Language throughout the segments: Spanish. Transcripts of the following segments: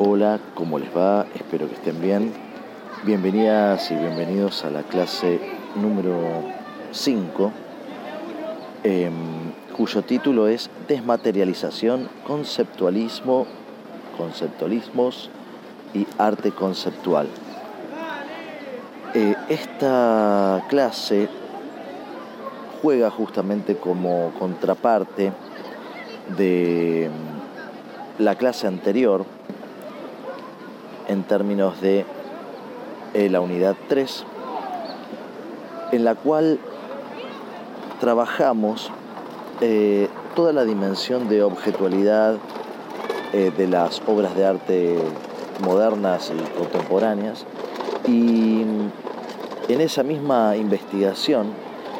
Hola, ¿cómo les va? Espero que estén bien. Bienvenidas y bienvenidos a la clase número 5, em, cuyo título es Desmaterialización, Conceptualismo, Conceptualismos y Arte Conceptual. Eh, esta clase juega justamente como contraparte de em, la clase anterior en términos de eh, la unidad 3, en la cual trabajamos eh, toda la dimensión de objetualidad eh, de las obras de arte modernas y contemporáneas. Y en esa misma investigación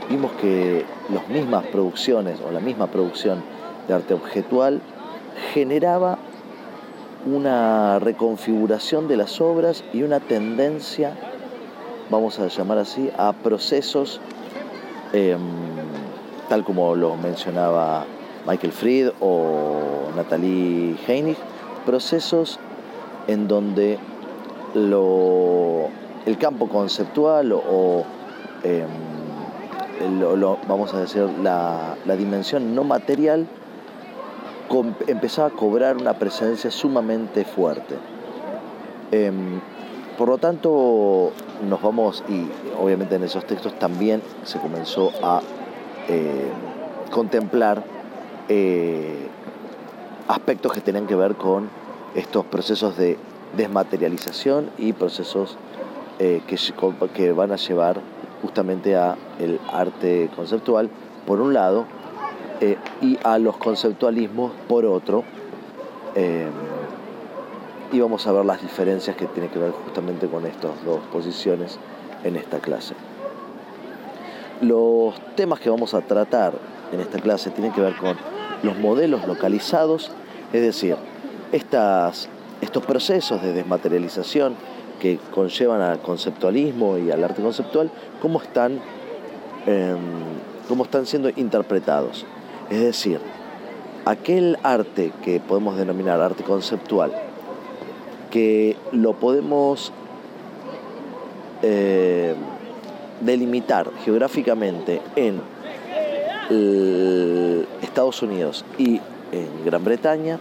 vimos que las mismas producciones o la misma producción de arte objetual generaba una reconfiguración de las obras y una tendencia, vamos a llamar así, a procesos, em, tal como lo mencionaba Michael Fried o Natalie Heinig, procesos en donde el campo conceptual o, em, vamos a decir la dimensión no material empezaba a cobrar una presencia sumamente fuerte. Em, por lo tanto, nos vamos, y obviamente en esos textos también se comenzó a eh, contemplar eh, aspectos que tenían que ver con estos procesos de desmaterialización y procesos eh, que, que van a llevar justamente a el arte conceptual, por un lado, eh, y a los conceptualismos por otro. Eh, y vamos a ver las diferencias que tienen que ver justamente con estas dos posiciones en esta clase. Los temas que vamos a tratar en esta clase tienen que ver con los modelos localizados, es decir, estas, estos procesos de desmaterialización que conllevan al conceptualismo y al arte conceptual, cómo están, em, cómo están siendo interpretados. Es decir, aquel arte que podemos denominar arte conceptual, que lo podemos eh, delimitar geográficamente en Estados Unidos y en Gran Bretaña,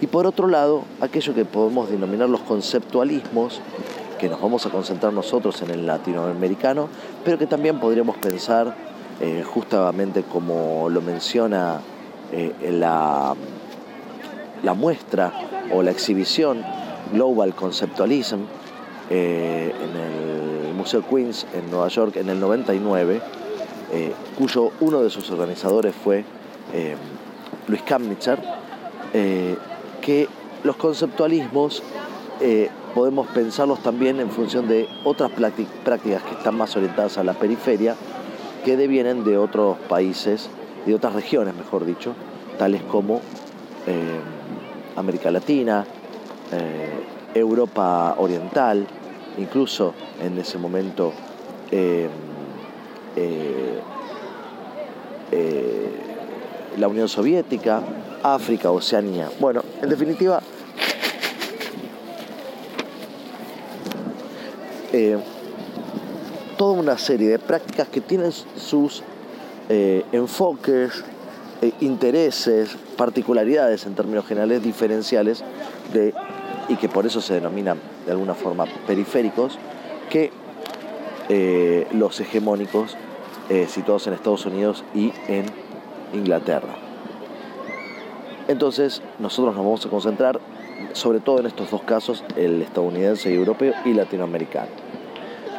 y por otro lado, aquello que podemos denominar los conceptualismos, que nos vamos a concentrar nosotros en el latinoamericano, pero que también podríamos pensar eh, justamente como lo menciona eh, la, la muestra o la exhibición Global Conceptualism eh, en el Museo Queens en Nueva York en el 99, cuyo uno de sus organizadores fue Luis Kamnitzer, que los conceptualismos podemos pensarlos también en función de otras prácticas que están más orientadas a la periferia, que devienen de otros países, de otras regiones, mejor dicho, tales como eh, América Latina, eh, Europa Oriental, incluso en ese momento eh, la Unión Soviética, África, Oceanía. Bueno, en definitiva, toda una serie de prácticas que tienen sus eh, enfoques, eh, intereses, particularidades en términos generales diferenciales y que por eso se denominan de alguna forma periféricos, que eh, los hegemónicos situados en Estados Unidos y en Inglaterra. Entonces nosotros nos vamos a concentrar sobre todo en estos dos casos, el estadounidense y europeo y latinoamericano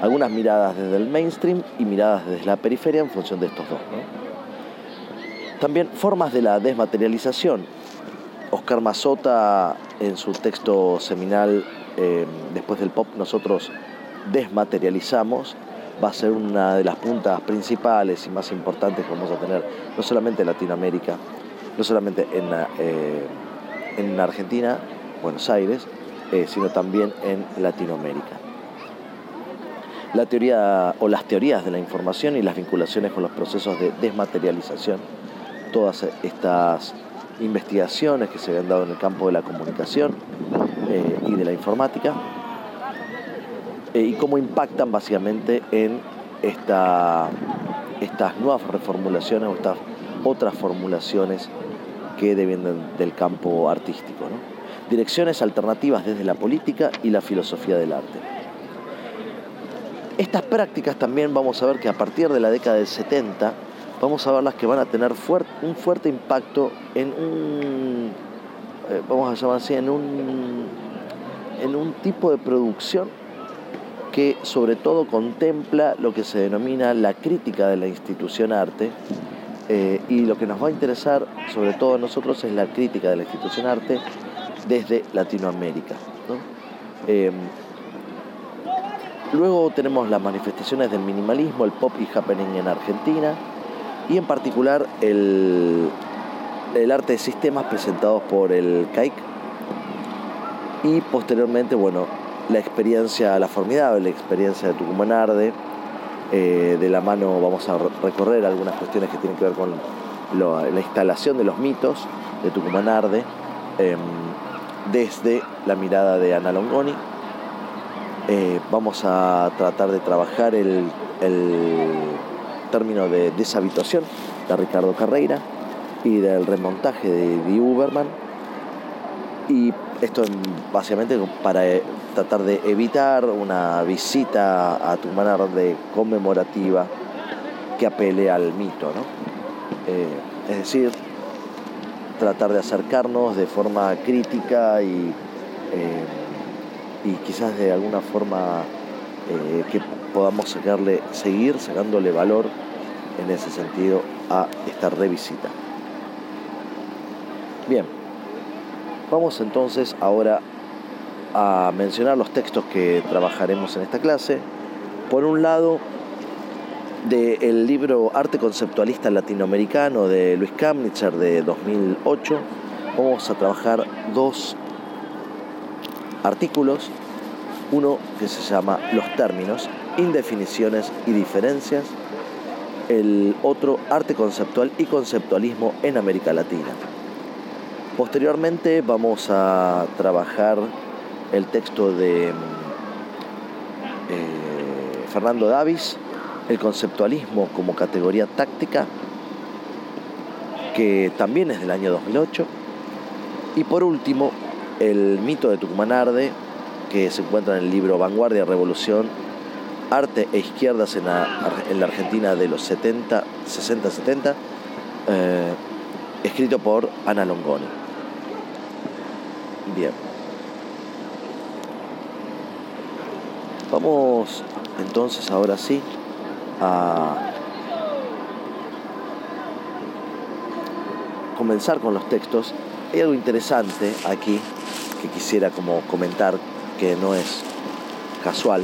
algunas miradas desde el mainstream y miradas desde la periferia en función de estos dos. También formas de la desmaterialización. Oscar Mazota, en su texto seminal eh, Después del Pop, nosotros desmaterializamos, va a ser una de las puntas principales y más importantes que vamos a tener, no solamente en Latinoamérica, no solamente en, eh, en Argentina, Buenos Aires, eh, sino también en Latinoamérica la teoría o las teorías de la información y las vinculaciones con los procesos de desmaterialización. Todas estas investigaciones que se habían dado en el campo de la comunicación eh, y de la informática, eh, y cómo impactan básicamente en esta, estas nuevas reformulaciones o estas otras formulaciones que devienen del campo artístico. Direcciones alternativas desde la política y la filosofía del arte. Estas prácticas también vamos a ver que a partir de la década del 70 vamos a ver las que van a tener un fuerte impacto en un, eh, vamos a llamar así, en un, en un tipo de producción que sobre todo contempla lo que se denomina la crítica de la institución arte eh, y lo que nos va a interesar sobre todo a nosotros es la crítica de la institución arte desde Latinoamérica. Em, luego tenemos las manifestaciones del minimalismo, el pop y happening en Argentina y en particular el, arte de sistemas presentados por el CAIC y posteriormente, bueno, la experiencia, la formidable experiencia de Tucumán Arde. Eh, de la mano vamos a recorrer algunas cuestiones que tienen que ver con la instalación de los mitos de Tucumán Arde em, desde la mirada de Ana Longoni. Eh, vamos a tratar de trabajar el, término de deshabituación de Ricardo Carreira y del remontaje de Di Uberman. Y esto básicamente para eh, tratar de evitar una visita a Tucumán de conmemorativa que apele al mito, ¿no? Eh, es decir, tratar de acercarnos de forma crítica y, y quizás de alguna forma eh, que podamos sacarle, seguir sacándole valor en ese sentido a esta revisita. Bien, vamos entonces ahora a mencionar los textos que trabajaremos en esta clase. Por un lado, del libro Arte Conceptualista Latinoamericano de Luis Kamnitzer de 2008, vamos a trabajar dos artículos. Uno que se llama Los términos, indefiniciones y diferencias. El otro, Arte Conceptual y Conceptualismo en América Latina. Posteriormente vamos a trabajar el texto de eh, Fernando Davis, el conceptualismo como categoría táctica, que también es del año 2008. Y por último, el mito de Tucumán Arde, que se encuentra en el libro Vanguardia, Revolución, Arte e Izquierdas en la, Argentina de los 70, 60-70, eh, escrito por Ana Longoni. Bien. Vamos entonces ahora sí a comenzar con los textos. Hay algo interesante aquí que quisiera como comentar que no es casual,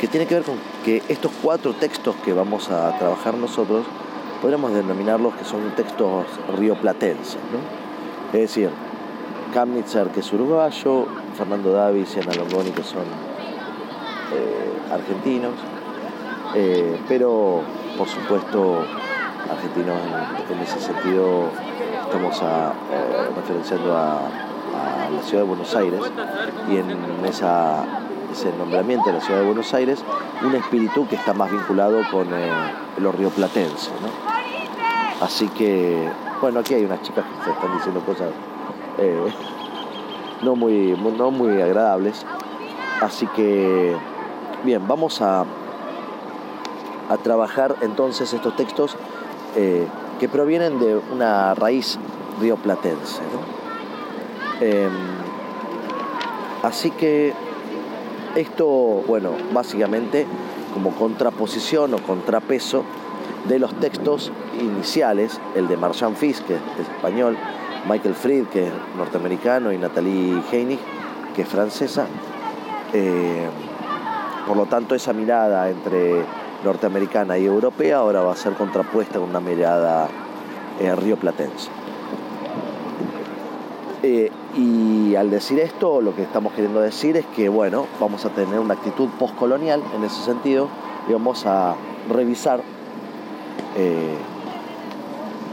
que tiene que ver con que estos cuatro textos que vamos a trabajar nosotros, podríamos denominarlos que son textos rioplatenses, ¿no? Es decir, Kamnitzer, que es uruguayo, Fernando Davis y Ana Longoni, que son eh, argentinos, eh, pero por supuesto argentinos en, ese sentido estamos eh, referenciando a, la ciudad de Buenos Aires y en ese nombramiento de la ciudad de Buenos Aires un espíritu que está más vinculado con los rioplatenses. ¿no? Así que, bueno, aquí hay unas chicas que se están diciendo cosas no, muy, no muy agradables. Así que Bien, vamos a, a trabajar entonces estos textos eh, que provienen de una raíz rioplatense. Em, así que esto, bueno, básicamente como contraposición o contrapeso de los textos iniciales, el de Marchand Fils, que es español, Michael Fried, que es norteamericano, y Nathalie Heinig, que es francesa. Eh, por lo tanto, esa mirada entre norteamericana y europea ahora va a ser contrapuesta con una mirada eh, rioplatense. Eh, y al decir esto, lo que estamos queriendo decir es que, bueno, vamos a tener una actitud postcolonial en ese sentido y vamos a revisar eh,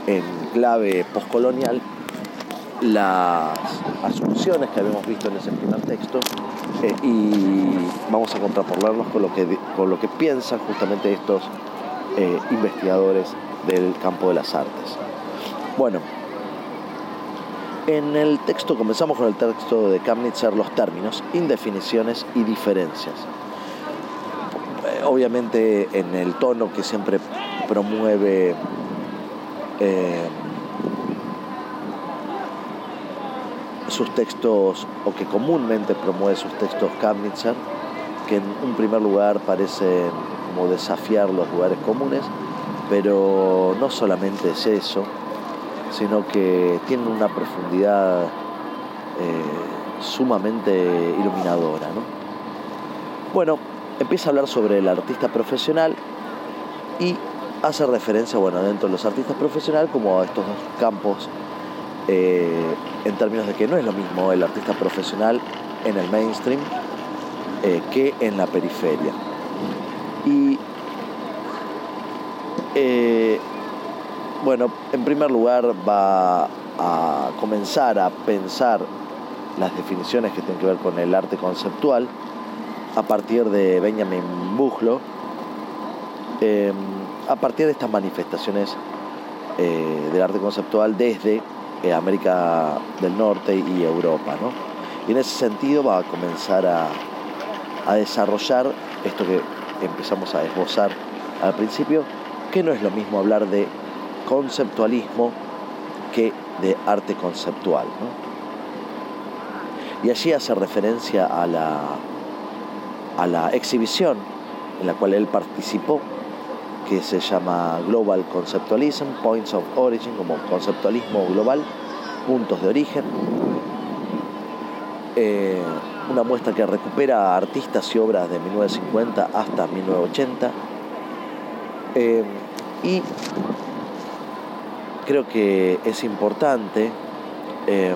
en clave postcolonial las asunciones que habíamos visto en ese primer texto eh, y vamos a contraponerlos con lo que, con lo que piensan justamente estos eh, investigadores del campo de las artes. Bueno, en el texto comenzamos con el texto de Kamnitzer, los términos, indefiniciones y diferencias. Eh, obviamente en el tono que siempre promueve sus textos, o que comúnmente promueve sus textos Kamnitzer, que en un primer lugar parecen como desafiar los lugares comunes, pero no solamente es eso, sino que tienen una profundidad eh, sumamente iluminadora. Bueno, empieza a hablar sobre el artista profesional y hace referencia, bueno, dentro de los artistas profesionales como a estos dos campos eh, en términos de que no es lo mismo el artista profesional en el mainstream eh, que en la periferia. Y eh, bueno, en primer lugar va a comenzar a pensar las definiciones que tienen que ver con el arte conceptual a partir de Benjamin Buglo, a partir de estas manifestaciones del arte conceptual desde eh, América del Norte y Europa. ¿no? Y en ese sentido va a comenzar a, desarrollar esto que empezamos a esbozar al principio, que no es lo mismo hablar de conceptualismo que de arte conceptual. Y allí hace referencia a la, a la exhibición en la cual él participó que se llama Global Conceptualism, Points of Origin, como conceptualismo global, puntos de origen. Eh, una muestra que recupera artistas y obras de 1950 hasta 1980. Eh, y creo que es importante eh,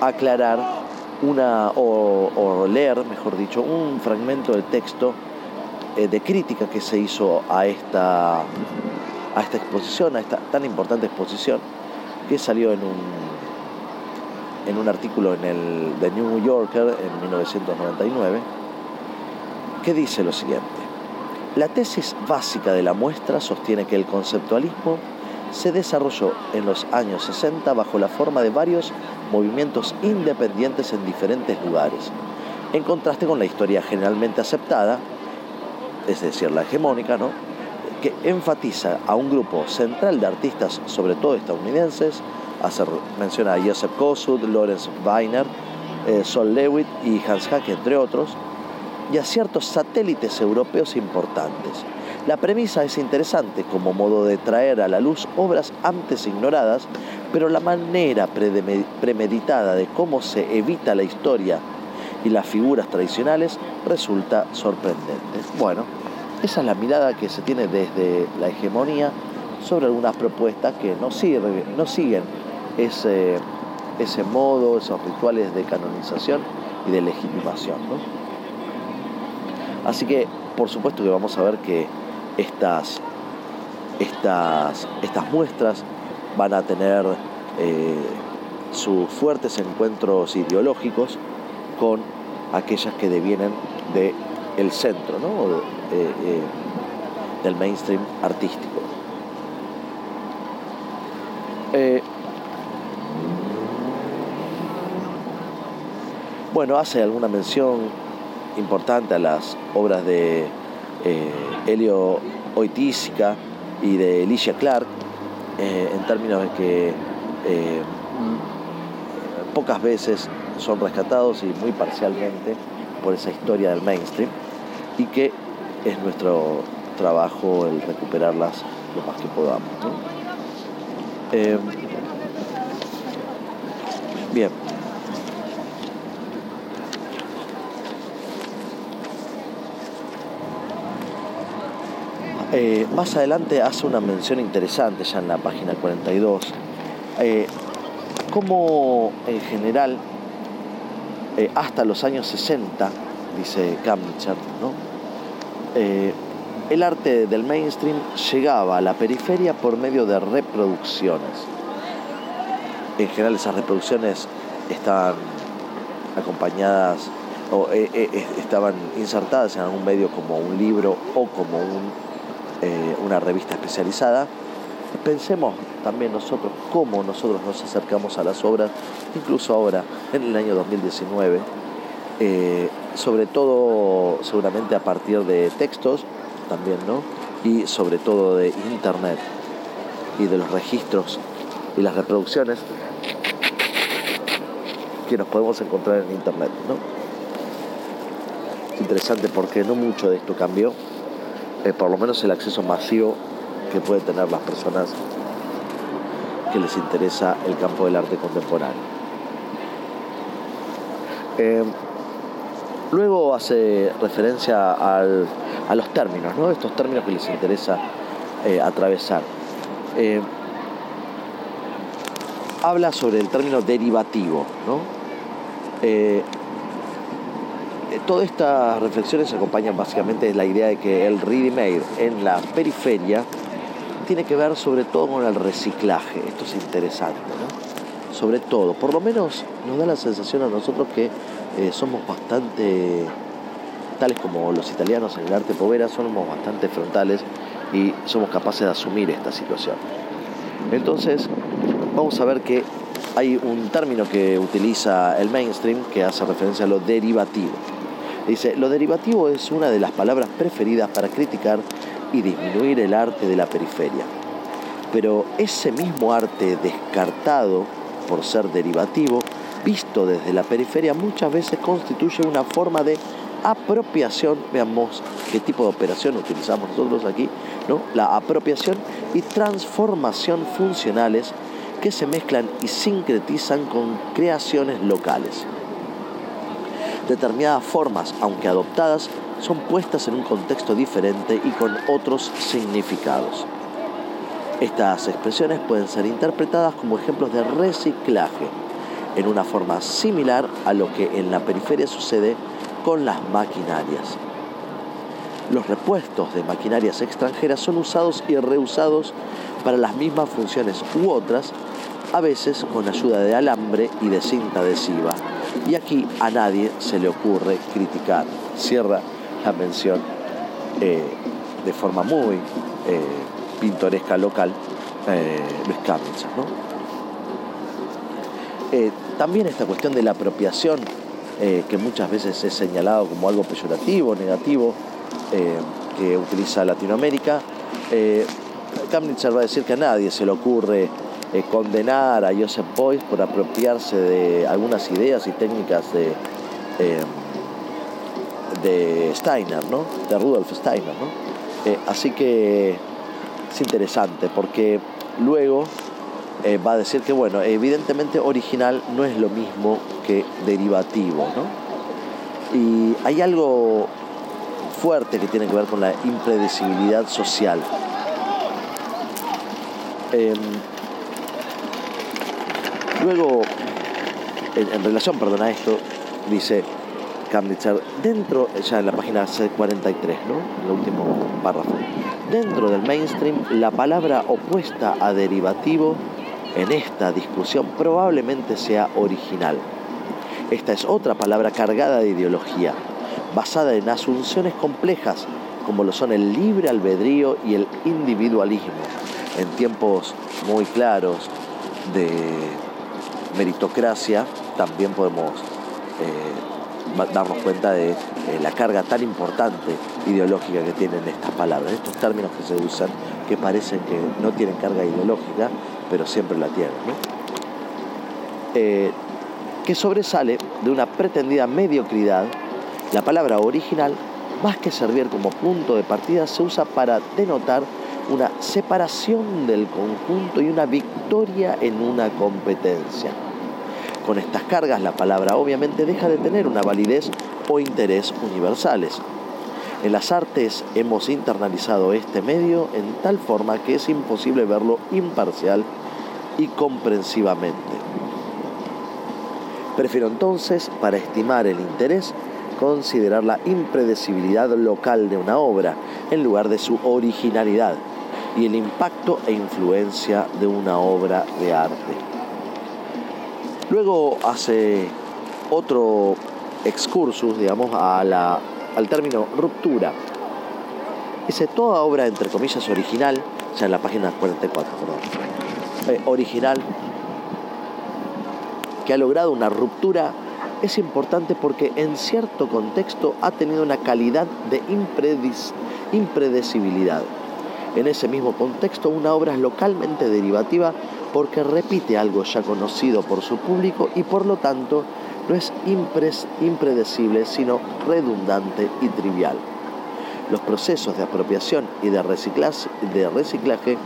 aclarar una o leer, mejor dicho, un fragmento del texto de crítica que se hizo a esta, a esta exposición, a esta tan importante exposición, que salió en un, en un artículo en el The New Yorker en 1999, que dice lo siguiente. La tesis básica de la muestra sostiene que el conceptualismo se desarrolló en los años 60 bajo la forma de varios movimientos independientes en diferentes lugares, en contraste con la historia generalmente aceptada es decir, la hegemónica, ¿no? que enfatiza a un grupo central de artistas, sobre todo estadounidenses, hace menciona a Joseph Kossuth, Lawrence Weiner, eh, Sol Lewitt y Hans Hack, entre otros, y a ciertos satélites europeos importantes. La premisa es interesante como modo de traer a la luz obras antes ignoradas, pero la manera premeditada de cómo se evita la historia y las figuras tradicionales resulta sorprendente. Bueno, esa es la mirada que se tiene desde la hegemonía sobre algunas propuestas que no, no siguen ese, ese modo, esos rituales de canonización y de legitimación. Así que, por supuesto que vamos a ver que estas, estas, estas muestras van a tener eh, sus fuertes encuentros ideológicos con aquellas que devienen del el centro, ¿no? Eh, eh, del mainstream artístico. Eh, bueno, hace alguna mención importante a las obras de Helio Oitísica y de Alicia Clark, en términos de que pocas veces son rescatados y muy parcialmente por esa historia del mainstream y que es nuestro trabajo el recuperarlas lo más que podamos. Em, bien. Eh, más adelante hace una mención interesante ya en la página 42, eh, como en general eh, hasta los años 60, dice Kamnitzer, ¿no? Eh, el arte del mainstream llegaba a la periferia por medio de reproducciones. En general esas reproducciones estaban acompañadas o eh, estaban insertadas en algún medio como un libro o como una revista especializada. Pensemos también nosotros cómo nosotros nos acercamos a las obras, incluso ahora, en el año 2019, sobre todo seguramente a partir de textos también, ¿no? Y sobre todo de internet y de los registros y las reproducciones que nos podemos encontrar en internet, ¿no? Es interesante porque no mucho de esto cambió, eh, por lo menos el acceso masivo que pueden tener las personas que les interesa el campo del arte contemporáneo. Eh, luego hace referencia a los términos, ¿no? estos términos que les interesa eh, atravesar habla sobre el término derivativo. ¿no? Eh, eh, todas estas reflexiones acompañan básicamente la idea de que el ready-made en la periferia tiene que ver sobre todo con el reciclaje. Esto es interesante, ¿no? Sobre todo, por lo menos nos da la sensación a nosotros que eh, somos bastante, tales como los italianos en el arte povera, somos bastante frontales y somos capaces de asumir esta situación. Entonces, vamos a ver que hay un término que utiliza el mainstream que hace referencia a lo derivativo. Dice, lo derivativo es una de las palabras preferidas para criticar y disminuir el arte de la periferia. Pero ese mismo arte descartado por ser derivativo, visto desde la periferia, muchas veces constituye una forma de apropiación, veamos qué tipo de operación utilizamos nosotros aquí, ¿no? La apropiación y transformación funcionales que se mezclan y sincretizan con creaciones locales. Determinadas formas, aunque adoptadas, son puestas en un contexto diferente y con otros significados. Estas expresiones pueden ser interpretadas como ejemplos de reciclaje, en una forma similar a lo que en la periferia sucede con las maquinarias. Los repuestos de maquinarias extranjeras son usados y reusados para las mismas funciones u otras, a veces con ayuda de alambre y de cinta adhesiva. Y aquí a nadie se le ocurre criticar. Cierra mención eh, de forma muy eh, pintoresca local eh, Luis también esta cuestión de la apropiación que muchas veces es señalado como algo peyorativo, negativo, que utiliza Latinoamérica. Eh, va a decir que a nadie se le ocurre condenar a Joseph Beuys por apropiarse de algunas ideas y técnicas de, de Steiner, ¿no? de Rudolf Steiner. así que es interesante porque luego va a decir que, bueno, evidentemente original no es lo mismo que derivativo. ¿no? Y hay algo fuerte que tiene que ver con la impredecibilidad social. Em, luego, en, relación, perdona esto, dice Kamnitzer, dentro, ya en la página C43, ¿no? el último párrafo, dentro del mainstream, la palabra opuesta a derivativo en esta discusión probablemente sea original. Esta es otra palabra cargada de ideología, basada en asunciones complejas como lo son el libre albedrío y el individualismo, en tiempos muy claros de meritocracia, también podemos eh, darnos cuenta de la carga tan importante ideológica que tienen estas palabras, estos términos que se usan, que parecen que no tienen carga ideológica, pero siempre la tienen. Eh, que sobresale de una pretendida mediocridad, la palabra original, más que servir como punto de partida, se usa para denotar una separación del conjunto y una victoria en una competencia. Con estas cargas la palabra obviamente deja de tener una validez o interés universales. En las artes hemos internalizado este medio en tal forma que es imposible verlo imparcial y comprensivamente. Prefiero entonces, para estimar el interés, considerar la impredecibilidad local de una obra en lugar de su originalidad y el impacto e influencia de una obra de arte. Luego hace otro excursus, digamos, a la, al término ruptura. Dice, toda obra, entre comillas, original, o sea, en la página 44, perdón, eh, original, que ha logrado una ruptura, es importante porque en cierto contexto ha tenido una calidad de impredecibilidad. En ese mismo contexto, una obra es localmente derivativa porque repite algo ya conocido por su público y por lo tanto no es impredecible, sino redundante y trivial. Los procesos de apropiación y de reciclaje,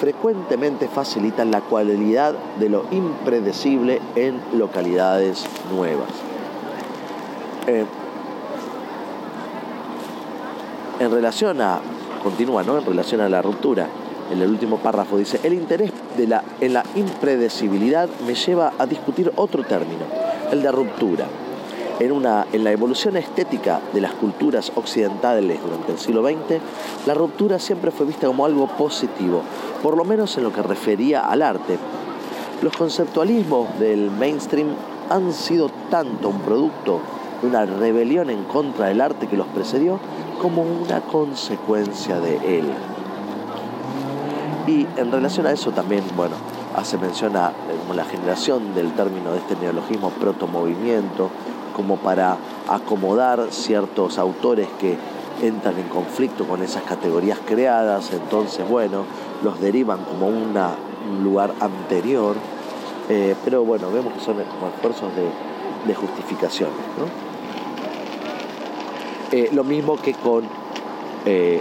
frecuentemente facilitan la cualidad de lo impredecible en localidades nuevas. Eh, en relación a, continúa, ¿no? En relación a la ruptura, en el último párrafo dice, el interés en la impredecibilidad me lleva a discutir otro término, el de ruptura. En, en la evolución estética de las culturas occidentales durante el siglo XX, la ruptura siempre fue vista como algo positivo, por lo menos en lo que refería al arte. Los conceptualismos del mainstream han sido tanto un producto de una rebelión en contra del arte que los precedió, como una consecuencia de él. Y en relación a eso también, bueno, hace mención a la generación del término de este neologismo protomovimiento, como para acomodar ciertos autores que entran en conflicto con esas categorías creadas, entonces bueno, los derivan como un lugar anterior, eh, pero bueno, vemos que son esfuerzos de, justificación. Eh, lo mismo que con eh,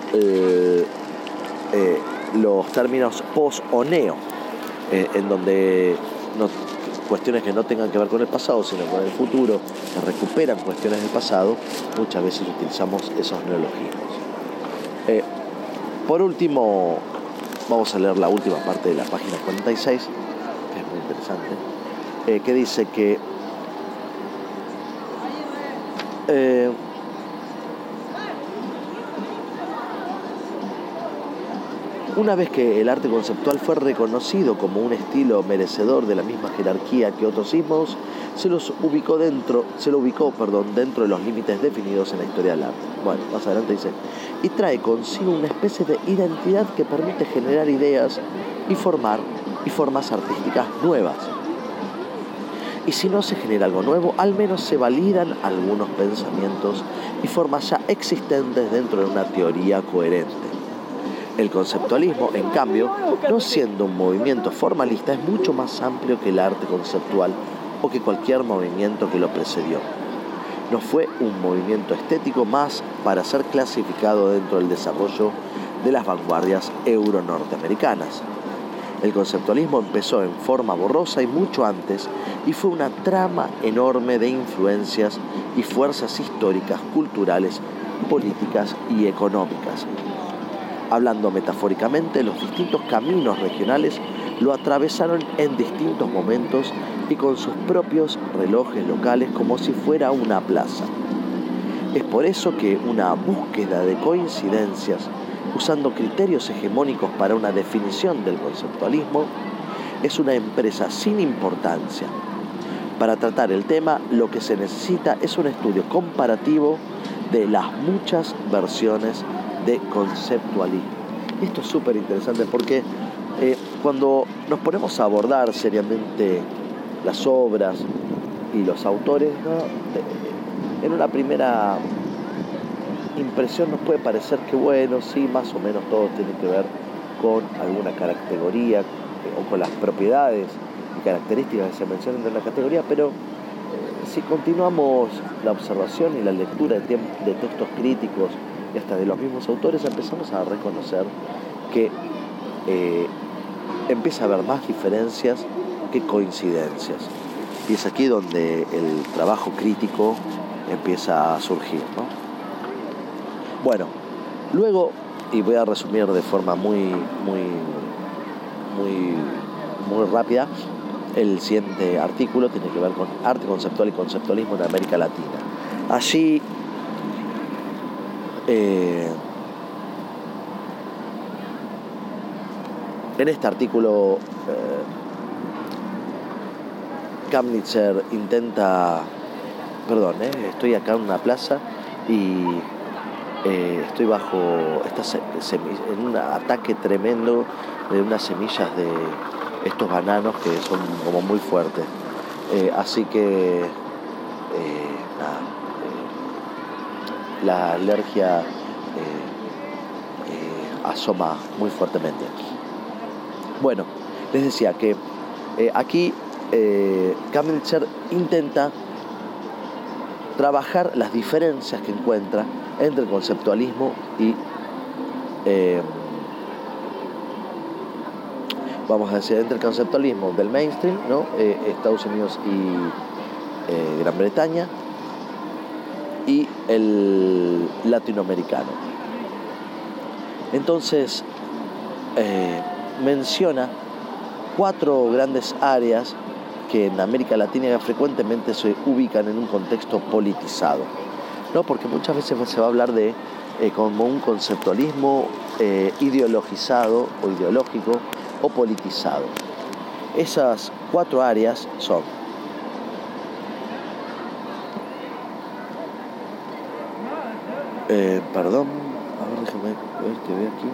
los términos post o neo, en donde cuestiones que no tengan que ver con el pasado, sino con el futuro, que recuperan cuestiones del pasado, muchas veces utilizamos esos neologismos. Eh, por último, vamos a leer la última parte de la página 46, que es muy interesante, eh, que dice que Una vez que el arte conceptual fue reconocido como un estilo merecedor de la misma jerarquía que otros sismos, se los ubicó dentro, se lo ubicó, perdón, dentro de los límites definidos en la historia del arte. Bueno, más adelante dice, y trae consigo una especie de identidad que permite generar ideas y formar y formas artísticas nuevas. Y si no se genera algo nuevo, al menos se validan algunos pensamientos y formas ya existentes dentro de una teoría coherente. El conceptualismo, en cambio, no siendo un movimiento formalista, es mucho más amplio que el arte conceptual o que cualquier movimiento que lo precedió. No fue un movimiento estético más para ser clasificado dentro del desarrollo de las vanguardias euro-norteamericanas. El conceptualismo empezó en forma borrosa y mucho antes y fue una trama enorme de influencias y fuerzas históricas, culturales, políticas y económicas Hablando metafóricamente, los distintos caminos regionales lo atravesaron en distintos momentos y con sus propios relojes locales como si fuera una plaza. Es por eso que una búsqueda de coincidencias, usando criterios hegemónicos para una definición del conceptualismo, es una empresa sin importancia. Para tratar el tema, lo que se necesita es un estudio comparativo de las muchas versiones de conceptualismo. Esto es súper interesante porque eh, cuando nos ponemos a abordar seriamente las obras y los autores, eh, en una primera impresión nos puede parecer que bueno, sí, más o menos todo tiene que ver con alguna categoría o con las propiedades y características que se mencionan de la categoría, pero eh, si continuamos la observación y la lectura de textos críticos hasta de los mismos autores, empezamos a reconocer que eh, empieza a haber más diferencias que coincidencias. Y es aquí donde el trabajo crítico empieza a surgir. Bueno, luego, y voy a resumir de forma muy, muy, muy, muy rápida, el siguiente artículo tiene que ver con arte conceptual y conceptualismo en América Latina. Allí eh, en este artículo Kamnitzer intenta, perdón, eh, estoy acá en una plaza y eh, estoy bajo en un ataque tremendo de unas semillas de estos bananos que son como muy fuertes. Eh, así que la alergia asoma muy fuertemente. Bueno, les decía que aquí eh, intenta trabajar las diferencias que encuentra entre el conceptualismo y, eh, vamos a decir, entre el conceptualismo del mainstream, ¿no? Eh, Estados Unidos y eh, Gran Bretaña, y el latinoamericano. Entonces, menciona cuatro grandes áreas que en América Latina frecuentemente se ubican en un contexto politizado, ¿no? porque muchas veces se va a hablar de eh, como un conceptualismo eh, ideologizado o ideológico o politizado. Esas cuatro áreas son eh, perdón, a ver, déjame ver que ve aquí.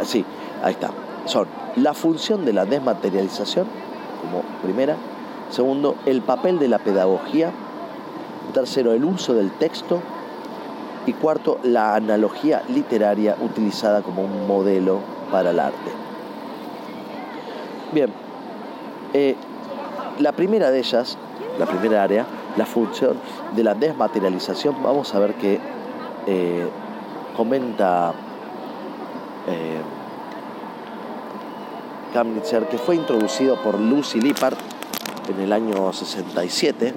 Así, ah, Ahí está. Son la función de la desmaterialización, como primera. Segundo, el papel de la pedagogía. Tercero, el uso del texto. Y cuarto, la analogía literaria utilizada como un modelo para el arte. Bien, eh, la primera de ellas, la primera área, la función de la desmaterialización, vamos a ver que eh, comenta eh, que fue introducido por Lucy Lippard en el año 67.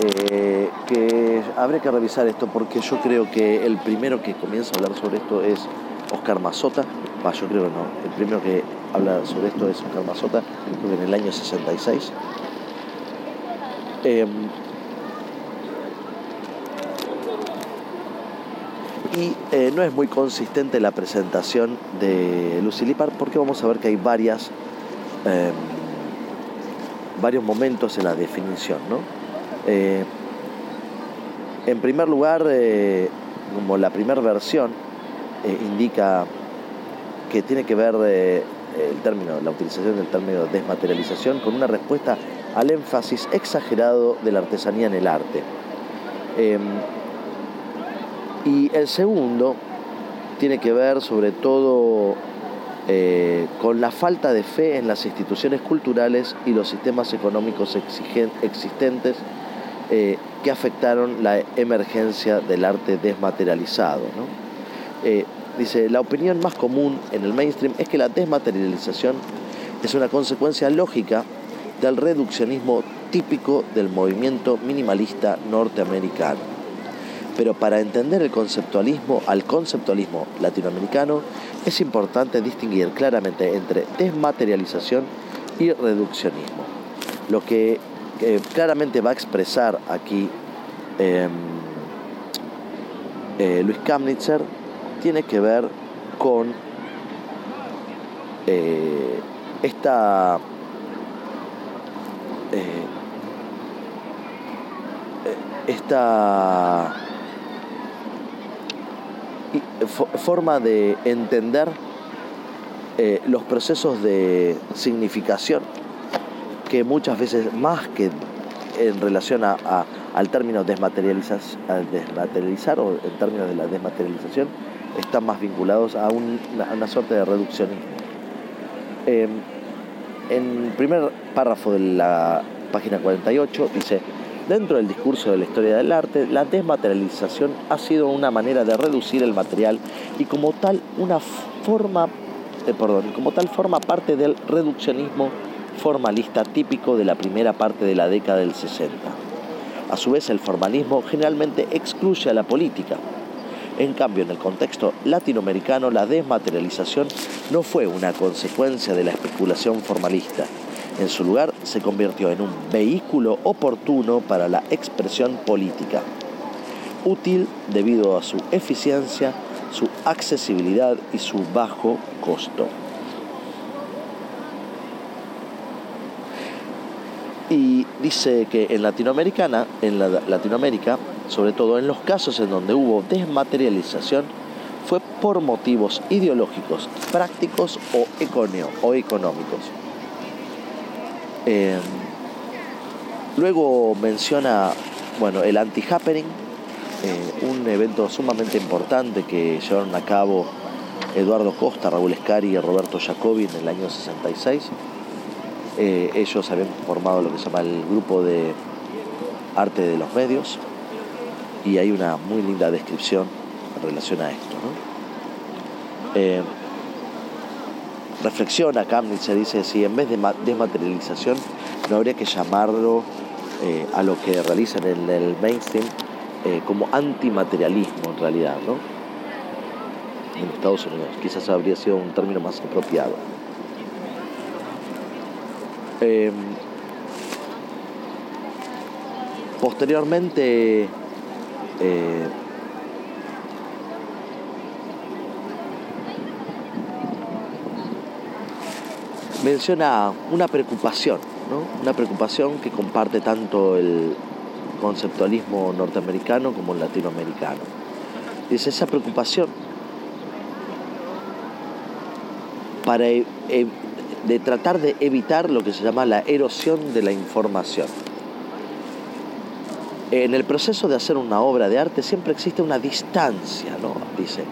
Eh, que habría que revisar esto porque yo creo que el primero que comienza a hablar sobre esto es Oscar Mazota. yo creo que no. El primero que habla sobre esto es Oscar Mazota, en el año 66. Y eh, no es muy consistente la presentación de Lucy porque vamos a ver que hay varias, em, varios momentos en la definición. Eh, en primer lugar, eh, como la primera versión indica que tiene que ver el término, la utilización del término desmaterialización con una respuesta al énfasis exagerado de la artesanía en el arte. Em, y el segundo tiene que ver sobre todo eh, con la falta de fe en las instituciones culturales y los sistemas económicos existentes eh, que afectaron la emergencia del arte desmaterializado. Eh, dice, la opinión más común en el mainstream es que la desmaterialización es una consecuencia lógica del reduccionismo típico del movimiento minimalista norteamericano pero para entender el conceptualismo al conceptualismo latinoamericano es importante distinguir claramente entre desmaterialización y reduccionismo. Lo que claramente va a expresar aquí em, eh, Luis Kamnitzer tiene que ver con eh, esta eh, esta forma de entender eh, los procesos de significación que muchas veces más que en relación a, al término desmaterializar, desmaterializar o en términos de la desmaterialización están más vinculados a, una, suerte de reduccionismo. Em, en el primer párrafo de la página 48 dice, Dentro del discurso de la historia del arte, la desmaterialización ha sido una manera de reducir el material y como tal una forma, eh, perdón, como tal forma parte del reduccionismo formalista típico de la primera parte de la década del 60. A su vez, el formalismo generalmente excluye a la política. En cambio, en el contexto latinoamericano, la desmaterialización no fue una consecuencia de la especulación formalista. En su lugar, se convirtió en un vehículo oportuno para la expresión política, útil debido a su eficiencia, su accesibilidad y su bajo costo. Y dice que en Latinoamericana, en Latinoamérica, sobre todo en los casos en donde hubo desmaterialización, fue por motivos ideológicos, prácticos o, o económicos. Em, luego menciona bueno, el anti-happening, eh, un evento sumamente importante que llevaron a cabo Eduardo Costa, Raúl Escari y Roberto Jacobi en el año 66. Eh, ellos habían formado lo que se llama el grupo de arte de los medios y hay una muy linda descripción en relación a esto. Eh, reflexiona Kamnitz, dice si en vez de desmaterialización no habría que llamarlo eh, a lo que realizan en el mainstream eh, como antimaterialismo en realidad, ¿no? En Estados Unidos, quizás habría sido un término más apropiado. Em, posteriormente, eh, menciona una preocupación, una preocupación que comparte tanto el conceptualismo norteamericano como el latinoamericano. Es esa preocupación para e, e, de tratar de evitar lo que se llama la erosión de la información. En el proceso de hacer una obra de arte siempre existe una distancia, ¿no? Dice,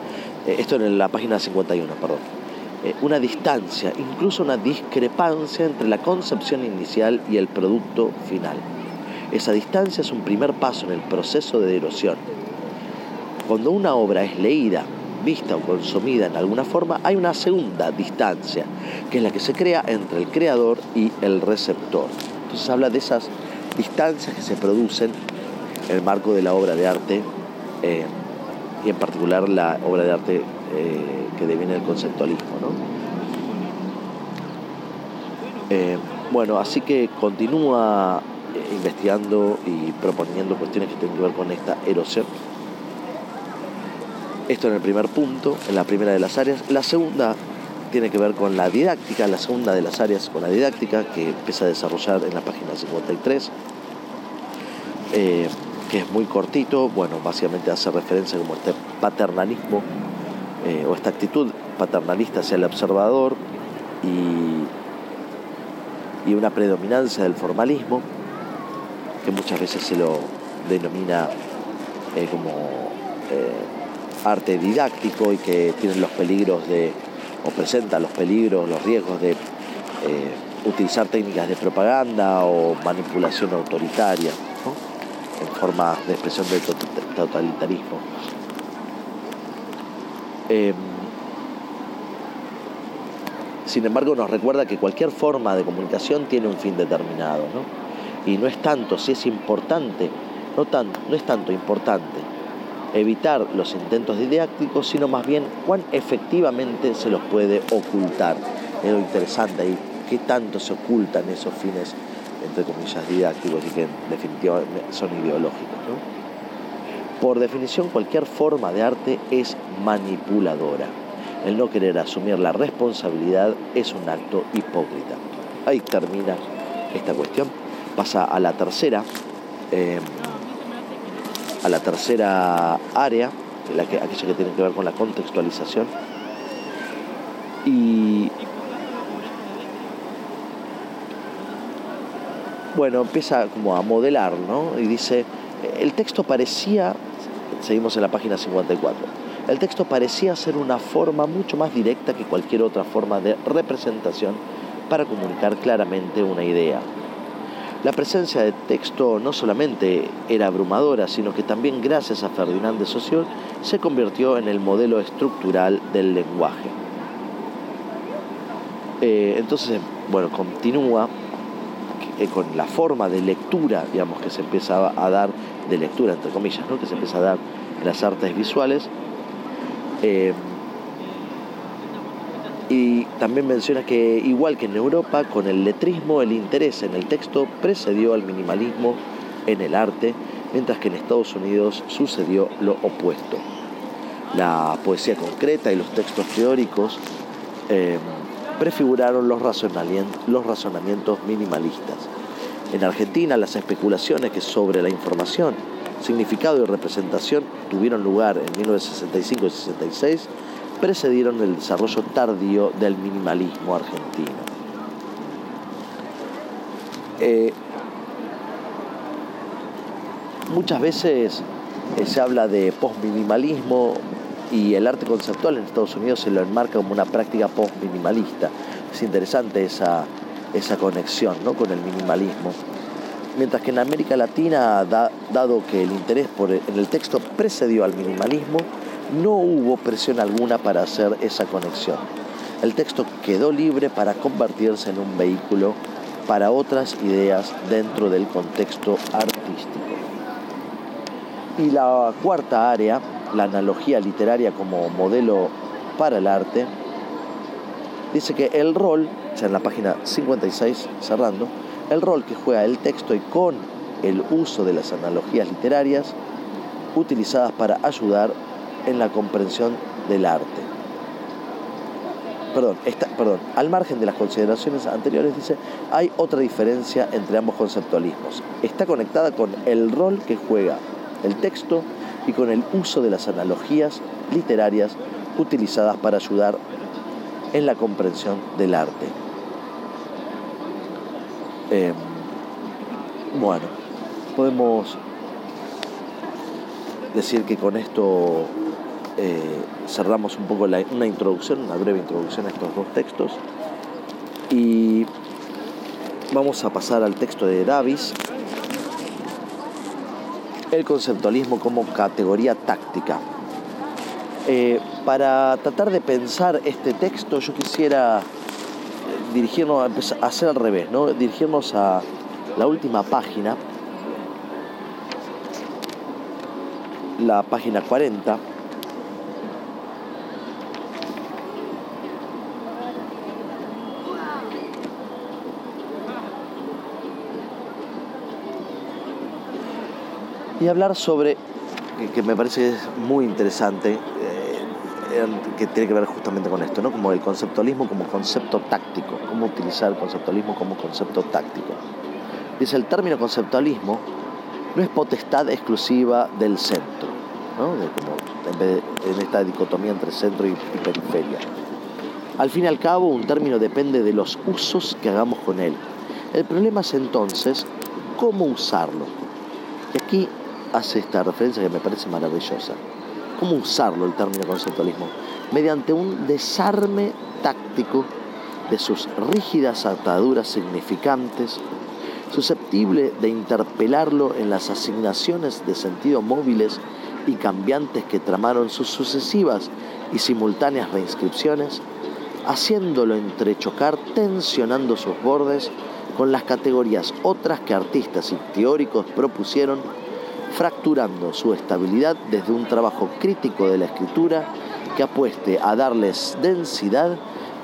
eh, esto en la página 51, perdón eh, una distancia, incluso una discrepancia entre la concepción inicial y el producto final. Esa distancia es un primer paso en el proceso de erosión. Cuando una obra es leída, vista o consumida en alguna forma, hay una segunda distancia, que es la que se crea entre el creador y el receptor. Entonces habla de esas distancias que se producen el marco de la obra de arte eh, y en particular la obra de arte eh, que deviene el conceptualismo. Eh, bueno, así que continúa eh, investigando y proponiendo cuestiones que tienen que ver con esta erosión. Esto en el primer punto, en la primera de las áreas. La segunda tiene que ver con la didáctica, la segunda de las áreas con la didáctica, que empieza a desarrollar en la página 53, que es muy cortito, bueno, básicamente hace referencia como este paternalismo eh, o esta actitud paternalista hacia el observador y, y una predominancia del formalismo, que muchas veces se lo denomina eh, como eh, arte didáctico y que tiene los peligros de, o presenta los peligros, los riesgos de utilizar técnicas de propaganda o manipulación autoritaria en forma de expresión del totalitarismo. Em, sin embargo, nos recuerda que cualquier forma de comunicación tiene un fin determinado, ¿no? Y no es tanto, si es importante, no, no es tanto importante evitar los intentos didácticos, sino más bien cuán efectivamente se los puede ocultar. Es lo interesante ahí, qué tanto se ocultan esos fines, entre comillas, didácticos y que en definitiva son ideológicos. ¿no? Por definición, cualquier forma de arte es manipuladora. El no querer asumir la responsabilidad es un acto hipócrita. Ahí termina esta cuestión. Pasa a la tercera, em, a la tercera área, la que, aquella que tiene que ver con la contextualización. Y bueno, empieza como a modelar, ¿no? Y dice, el texto parecía Seguimos en la página 54. El texto parecía ser una forma mucho más directa que cualquier otra forma de representación para comunicar claramente una idea. La presencia de texto no solamente era abrumadora, sino que también gracias a Ferdinand de Saussure se convirtió en el modelo estructural del lenguaje. Eh, entonces, bueno, continúa eh, con la forma de lectura, digamos, que se empieza a dar de lectura, entre comillas, ¿no? que se empieza a dar en las artes visuales. Eh, y también menciona que, igual que en Europa, con el letrismo el interés en el texto precedió al minimalismo en el arte, mientras que en Estados Unidos sucedió lo opuesto. La poesía concreta y los textos teóricos eh, prefiguraron los razonamientos minimalistas En Argentina, las especulaciones que sobre la información, significado y representación tuvieron lugar en 1965 y 66 precedieron el desarrollo tardío del minimalismo argentino. Eh, muchas veces eh, se habla de postminimalismo y el arte conceptual en Estados Unidos se lo enmarca como una práctica postminimalista. Es interesante esa, esa conexión ¿no? con el minimalismo. Mientras que en América Latina, dado que el interés por en el texto precedió al minimalismo, no hubo presión alguna para hacer esa conexión. El texto quedó libre para convertirse en un vehículo para otras ideas dentro del contexto artístico. Y la cuarta área, la analogía literaria como modelo para el arte, dice que el rol, ya en la página 56 cerrando, el rol que juega el texto y con el uso de las analogías literarias utilizadas para ayudar en la comprensión del arte. Perdón, perdón, al margen de las consideraciones anteriores dice, hay otra diferencia entre ambos conceptualismos. Está conectada con el rol que juega el texto y con el uso de las analogías literarias utilizadas para ayudar en la comprensión del arte. Em, bueno, podemos decir que con esto eh, cerramos un poco una introducción, una breve introducción a estos dos textos y vamos a pasar al texto de Davis, el conceptualismo como categoría táctica. Eh, para tratar de pensar este texto yo quisiera eh, dirigirnos a, hacer al revés, ¿no? dirigirnos a la última página, la página 40, y hablar sobre, que, me parece muy interesante, eh, que tiene que ver justamente con esto, ¿no? como el conceptualismo como concepto táctico, cómo utilizar el conceptualismo como concepto táctico. Dice, el término conceptualismo no es potestad exclusiva del centro, ¿no? en, esta dicotomía entre centro y, y periferia. Al fin y al cabo, un término depende de los usos que hagamos con él. El problema es entonces cómo usarlo. Y aquí hace esta referencia que me parece maravillosa. ¿Cómo usarlo el término conceptualismo? Mediante un desarme táctico de sus rígidas ataduras significantes, susceptible de interpelarlo en las asignaciones de sentido móviles y cambiantes que tramaron sus sucesivas y simultáneas reinscripciones, haciéndolo entrechocar, tensionando sus bordes con las categorías otras que artistas y teóricos propusieron fracturando su estabilidad desde un trabajo crítico de la escritura que apueste a darles densidad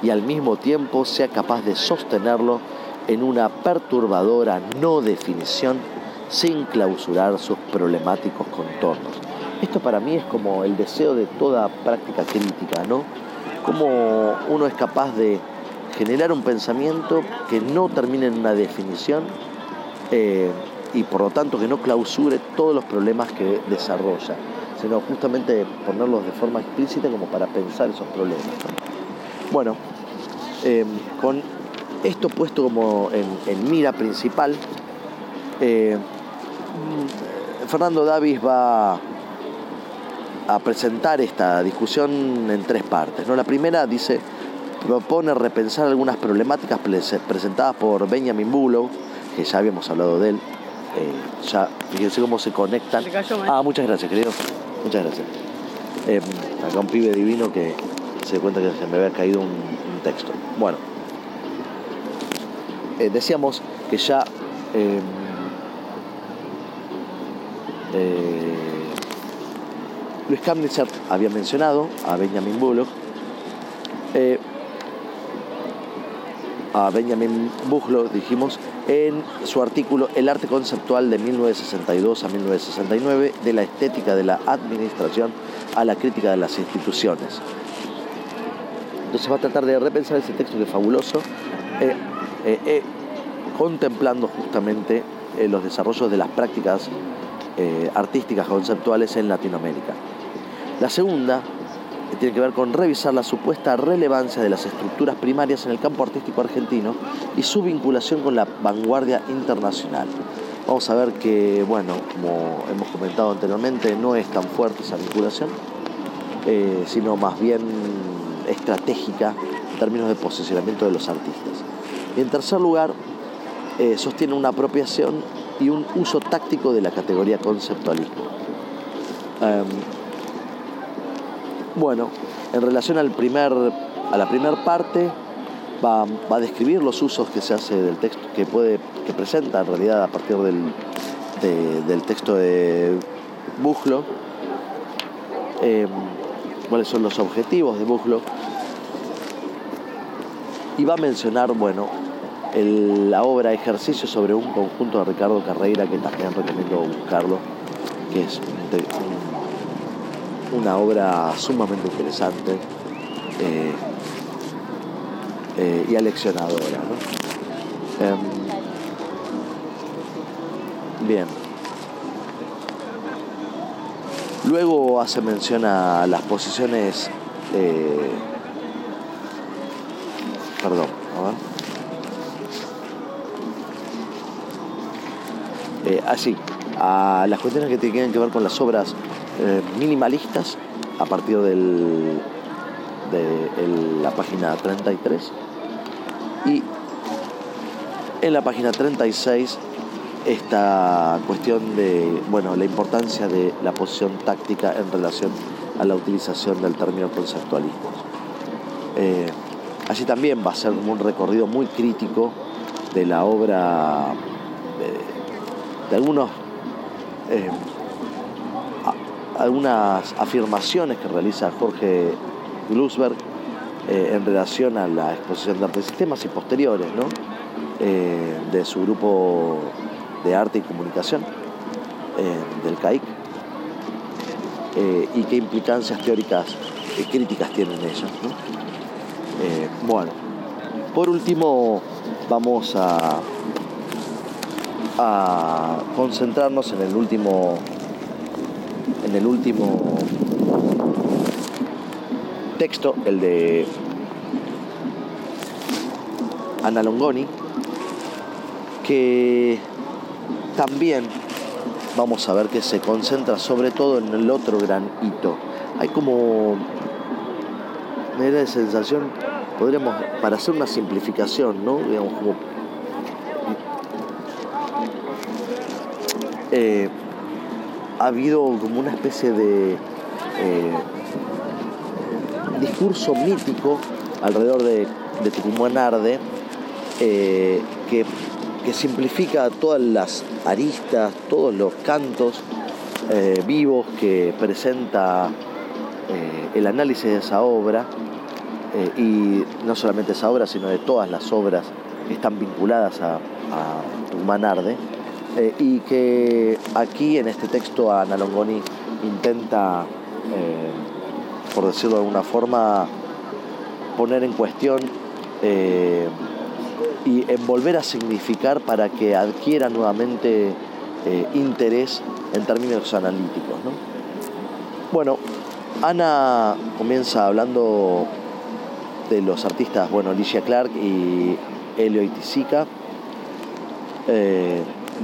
y al mismo tiempo sea capaz de sostenerlo en una perturbadora no definición sin clausurar sus problemáticos contornos. Esto para mí es como el deseo de toda práctica crítica, ¿no? Cómo uno es capaz de generar un pensamiento que no termine en una definición, eh, y por lo tanto que no clausure todos los problemas que desarrolla, sino justamente ponerlos de forma explícita como para pensar esos problemas. Bueno, em, con esto puesto como en, mira principal, eh, Fernando Davis va a presentar esta discusión en tres partes. ¿no? La primera dice, propone repensar algunas problemáticas presentadas por Benjamin Bullock, que ya habíamos hablado de él, eh, ya fíjense cómo se conectan. ah, muchas gracias, querido. Muchas gracias. Eh, acá un pibe divino que se dio cuenta que se me había caído un, texto. Bueno, eh, decíamos que ya Luis Kamnitzer había mencionado a Benjamin Bullock a Benjamin Buglo, dijimos, en su artículo El arte conceptual de 1962 a 1969, de la estética de la administración a la crítica de las instituciones. Entonces va a tratar de repensar ese texto que es fabuloso. Eh, eh, eh, contemplando justamente los desarrollos de las prácticas artísticas conceptuales en Latinoamérica. La segunda tiene que ver con revisar la supuesta relevancia de las estructuras primarias en el campo artístico argentino y su vinculación con la vanguardia internacional. Vamos a ver que, bueno, como hemos comentado anteriormente, no es tan fuerte esa vinculación, eh, sino más bien estratégica en términos de posicionamiento de los artistas. Y en tercer lugar, eh, sostiene una apropiación y un uso táctico de la categoría conceptualismo. Em, bueno, en relación al primer, a la primera parte, va, a describir los usos que se hace del texto, que puede, que presenta en realidad a partir del, del texto de Bujlo, em, cuáles son los objetivos de Bujlo, y va a mencionar, bueno, la obra Ejercicio sobre un conjunto de Ricardo Carreira, que también recomiendo buscarlo, que es una obra sumamente interesante eh, eh, y aleccionadora. Em, bien. Luego hace mención a las posiciones. Eh, perdón, así, a las cuestiones que tienen que ver con las obras eh, minimalistas a partir de la página 33 y en la página 36 esta cuestión de bueno la importancia de la posición táctica en relación a la utilización del término conceptualismo. Eh, así también va a ser un recorrido muy crítico de la obra de, algunos eh, algunas afirmaciones que realiza Jorge Glusberg eh, en relación a la exposición de arte sistemas y posteriores eh, de su grupo de arte y comunicación eh, del CAIC y qué implicancias teóricas y críticas tienen ellas. bueno, por último vamos a concentrarnos en el último en el último texto, el de Ana Longoni, que también vamos a ver que se concentra sobre todo en el otro gran hito. Hay como me da de sensación, podríamos, para hacer una simplificación, ¿no? Digamos, como eh, ha habido como una especie de eh, discurso mítico alrededor de, Tucumán Arde eh, que, simplifica todas las aristas, todos los cantos eh, vivos que presenta el análisis de esa obra y no solamente esa obra, sino de todas las obras que están vinculadas a, a Tucumán Arde eh, y que aquí en este texto Ana Longoni intenta, eh, por decirlo de alguna forma, poner en cuestión eh, y volver a significar para que adquiera nuevamente interés en términos analíticos. Bueno, Ana comienza hablando de los artistas, bueno, Alicia Clark y Elio Itisica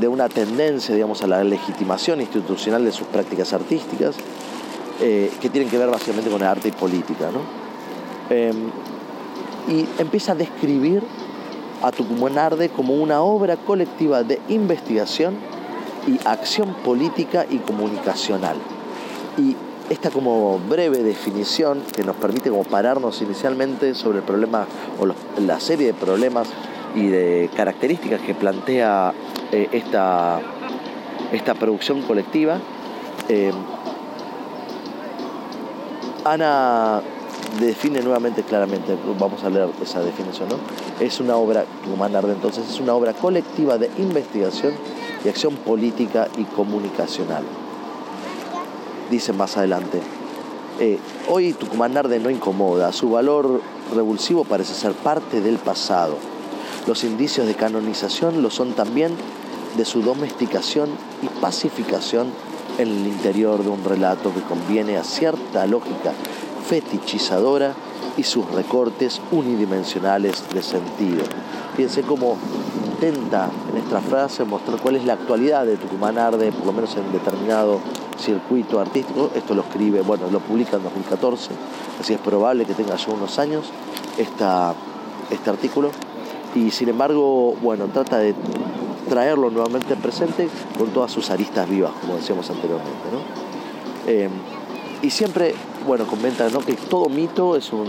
de una tendencia, digamos, a la legitimación institucional de sus prácticas artísticas, eh, que tienen que ver básicamente con el arte y política. Em, y empieza a describir a Tucumán Arde como una obra colectiva de investigación y acción política y comunicacional. Y esta como breve definición que nos permite como pararnos inicialmente sobre el problema o la serie de problemas y de características que plantea eh, esta, esta producción colectiva. Eh, Ana define nuevamente claramente, vamos a leer esa definición, ¿no? Es una obra, humana entonces, es una obra colectiva de investigación y acción política y comunicacional. Dice más adelante, eh, hoy Tucumán Arde no incomoda, su valor revulsivo parece ser parte del pasado Los indicios de canonización lo son también de su domesticación y pacificación en el interior de un relato que conviene a cierta lógica fetichizadora y sus recortes unidimensionales de sentido. Fíjense cómo intenta en esta frase mostrar cuál es la actualidad de Tucumán Arde, por lo menos en determinado circuito artístico. Esto lo escribe, bueno, lo publica en 2014, así es probable que tenga ya unos años este artículo. Y sin embargo, bueno, trata de traerlo nuevamente presente con todas sus aristas vivas, como decíamos anteriormente. Eh, y siempre, bueno, comenta ¿no? que todo mito es un,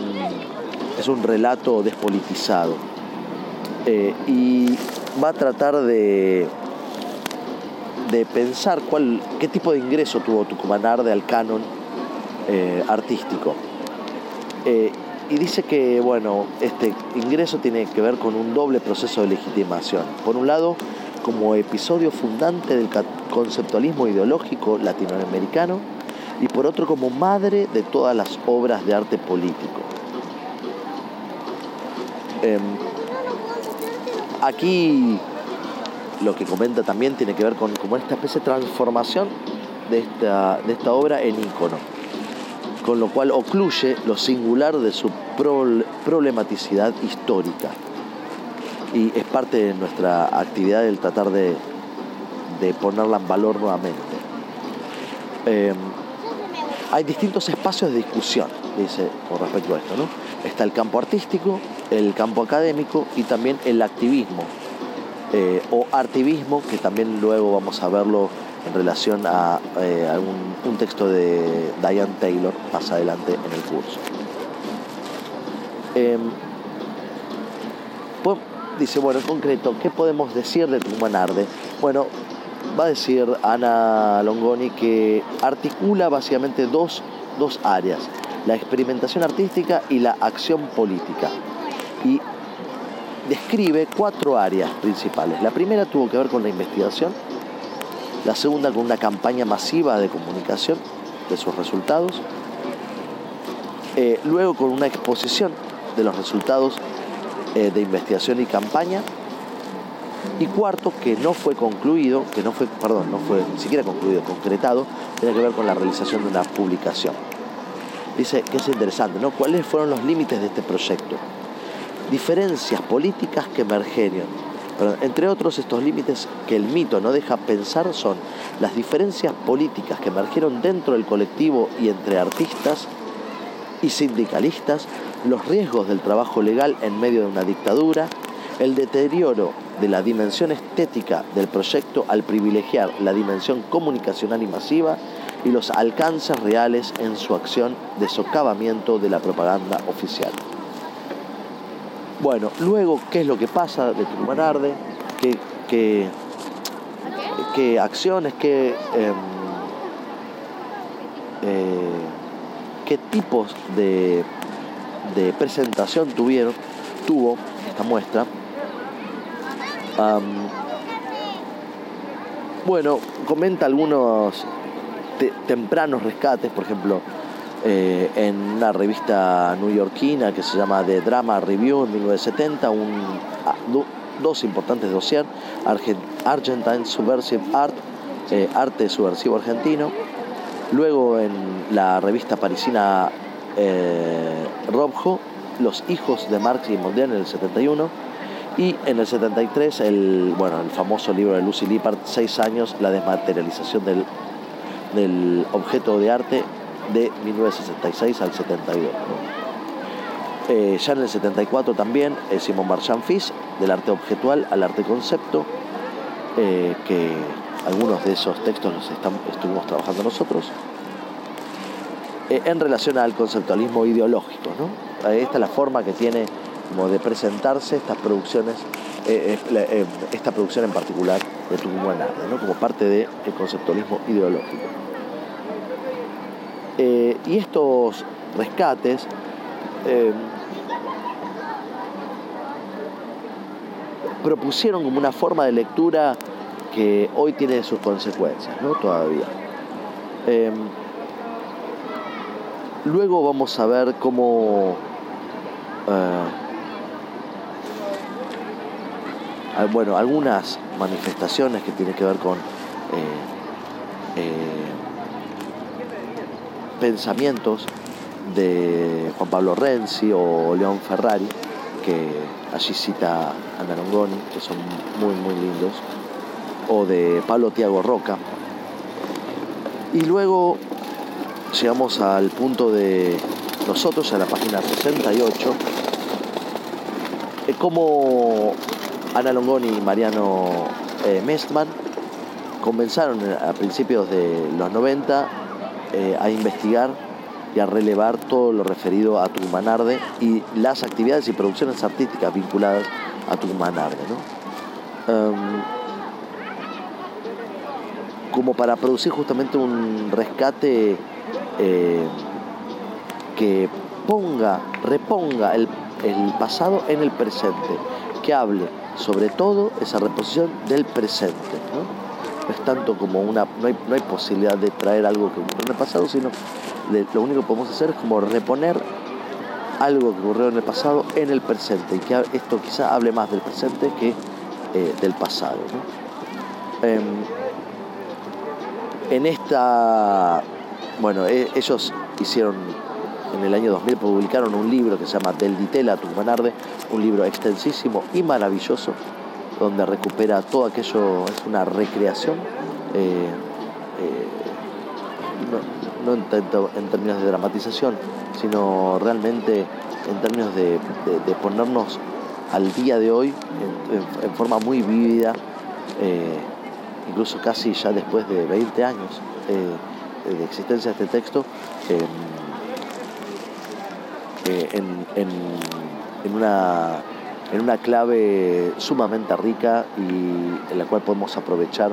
es un relato despolitizado. Eh, y va a tratar de, de pensar cuál, qué tipo de ingreso tuvo Tucumán Arde al canon eh, artístico. Y dice que bueno, este ingreso tiene que ver con un doble proceso de legitimación. Por un lado, como episodio fundante del conceptualismo ideológico latinoamericano y por otro como madre de todas las obras de arte político. Em, aquí lo que comenta también tiene que ver con como esta especie de transformación de esta, de esta obra en ícono, con lo cual ocluye lo singular de su problematicidad histórica y es parte de nuestra actividad el tratar de, ponerla en valor nuevamente. Em, hay distintos espacios de discusión, dice, con respecto a esto, ¿no? Está el campo artístico, el campo académico y también el activismo eh, o artivismo, que también luego vamos a verlo en relación a, eh, un, texto de Diane Taylor más adelante en el curso. Eh, dice, bueno, en concreto, ¿qué podemos decir de Tucumán Arde? Bueno, va a decir Ana Longoni que articula básicamente dos, dos áreas, la experimentación artística y la acción política. Y describe cuatro áreas principales. La primera tuvo que ver con la investigación, la segunda con una campaña masiva de comunicación de sus resultados, eh, luego con una exposición de los resultados eh, de investigación y campaña. Y cuarto, que no fue concluido, que no fue, perdón, no fue ni siquiera concluido, concretado, tiene que ver con la realización de una publicación. Dice que es interesante, ¿no? ¿Cuáles fueron los límites de este proyecto? Diferencias políticas que emergieron. Entre otros, estos límites que el mito no deja pensar son las diferencias políticas que emergieron dentro del colectivo y entre artistas y sindicalistas, los riesgos del trabajo legal en medio de una dictadura, el deterioro de la dimensión estética del proyecto al privilegiar la dimensión comunicacional y masiva y los alcances reales en su acción de socavamiento de la propaganda oficial. Bueno, luego, ¿qué es lo que pasa de Tucumán Arde? ¿Qué, qué, acciones, qué, em, eh, qué tipos de de presentación tuvieron, tuvo esta muestra. bueno, comenta algunos tempranos rescates, por ejemplo, eh, en una revista newyorkina que se llama The Drama Review en 1970, un, ah, dos importantes dossiers, Argentine Subversive Art, eh, Arte Subversivo Argentino, luego en la revista parisina eh, Los hijos de Marx y Mondrian en el 71 y en el 73 el, bueno, el famoso libro de Lucy Lippard, Seis años, la desmaterialización del, del objeto de arte de 1966 al 72. Eh, ya en el 74 también eh, Simon Marchand Fils, del arte objetual al arte concepto, eh, que algunos de esos textos los estuvimos trabajando nosotros. Eh, en relación al conceptualismo ideológico. ¿no? Esta es la forma que tiene de presentarse estas producciones, esta producción en particular de Tucumán ¿no? como parte del conceptualismo ideológico. Y estos rescates propusieron como una forma de lectura que hoy tiene sus consecuencias, ¿no? Todavía. Luego vamos a ver cómo, eh, ah, bueno, algunas manifestaciones que tienen que ver con pensamientos de Juan Pablo Renzi o León Ferrari, que allí cita Ana Longoni, que son muy, muy lindos, o de Pablo Tiago Roca. Y luego llegamos al punto de nosotros, a la página 68, como Ana Longoni y Mariano eh, Mestman comenzaron a principios de los 90 eh, a investigar y a relevar todo lo referido a Tucumanarde y las actividades y producciones artísticas vinculadas a Tucumanarde. ¿no? Em, como para producir justamente un rescate eh, que ponga, reponga el, pasado en el presente, que hable sobre todo esa reposición del presente. ¿no? Es tanto como una, no hay, no hay posibilidad de traer algo que ocurrió en el pasado, sino lo único que podemos hacer es como reponer algo que ocurrió en el pasado en el presente y que esto quizá hable más del presente que eh, del pasado. Em, en esta, bueno, e, ellos hicieron en el año 2000 publicaron un libro que se llama Del Ditela Tucumanarde, un libro extensísimo y maravilloso, donde recupera todo aquello, es una recreación. Eh, eh, no, en, en, términos de dramatización, sino realmente en términos de, ponernos al día de hoy en, forma muy vívida, eh, incluso casi ya después de 20 años de existencia de este texto, en una en una clave sumamente rica y en la cual podemos aprovechar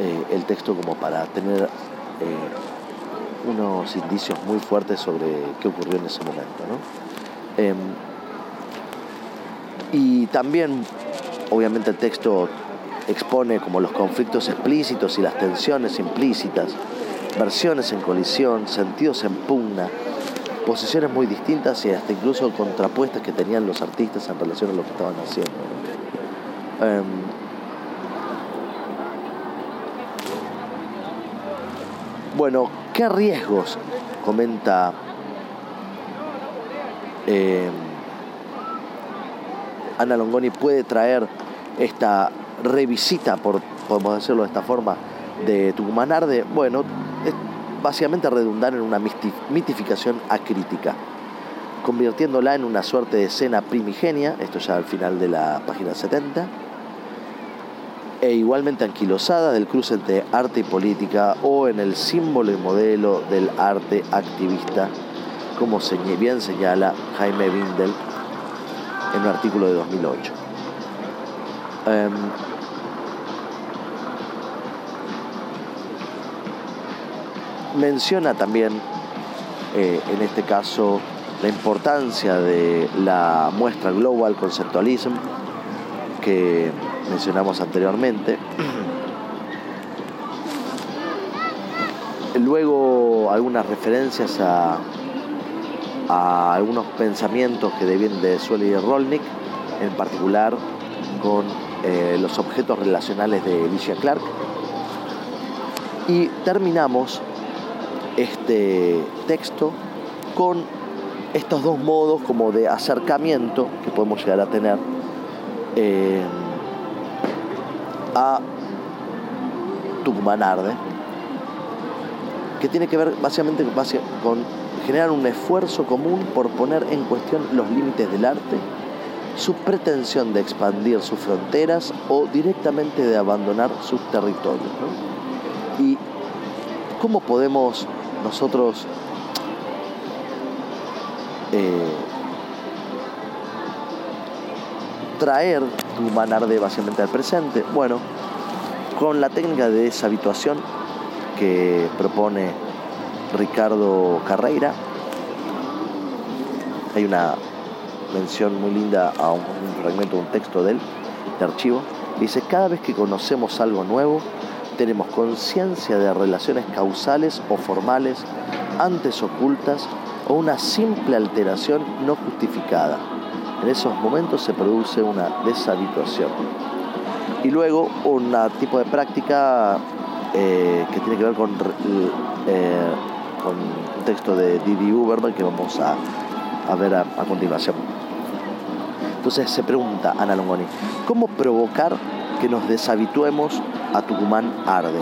eh, el texto como para tener eh, unos indicios muy fuertes sobre qué ocurrió en ese momento. Em, y también, obviamente, el texto expone como los conflictos explícitos y las tensiones implícitas, versiones en colisión, sentidos en pugna, posiciones muy distintas y hasta incluso contrapuestas que tenían los artistas en relación a lo que estaban haciendo. Em, bueno, ¿qué riesgos comenta em, Ana Longoni puede traer esta revisita, por, podemos decirlo de esta forma, de Tucumanarde? Bueno, básicamente redundar en una mitificación acrítica, convirtiéndola en una suerte de escena primigenia, esto ya al final de la página 70, e igualmente anquilosada del cruce entre arte y política o en el símbolo y modelo del arte activista, como bien señala Jaime Bindel en un artículo de 2008 menciona también, eh, en este caso, la importancia de la muestra Global Conceptualism que mencionamos anteriormente. Luego algunas referencias a, algunos pensamientos que devienen de Sueli y Rolnick, en particular con eh, los objetos relacionales de Alicia Clark. Y terminamos este texto con estos dos modos como de acercamiento que podemos llegar a tener eh, a Tucumanarde, que tiene que ver básicamente con generar un esfuerzo común por poner en cuestión los límites del arte, su pretensión de expandir sus fronteras o directamente de abandonar sus territorios. Y cómo podemos nosotros eh, traer tu manarde básicamente al presente. Bueno, con la técnica de deshabituación que propone Ricardo Carreira, hay una mención muy linda a un, un fragmento de un texto de él, de archivo, dice, cada vez que conocemos algo nuevo, tenemos conciencia de relaciones causales o formales, antes ocultas o una simple alteración no justificada. En esos momentos se produce una deshabituación. Y luego un tipo de práctica eh, que tiene que ver con, eh, con un texto de Didi Uberman que vamos a, ver a, continuación. Entonces se pregunta Ana Longoni, ¿cómo provocar que nos deshabituemos a Tucumán arde?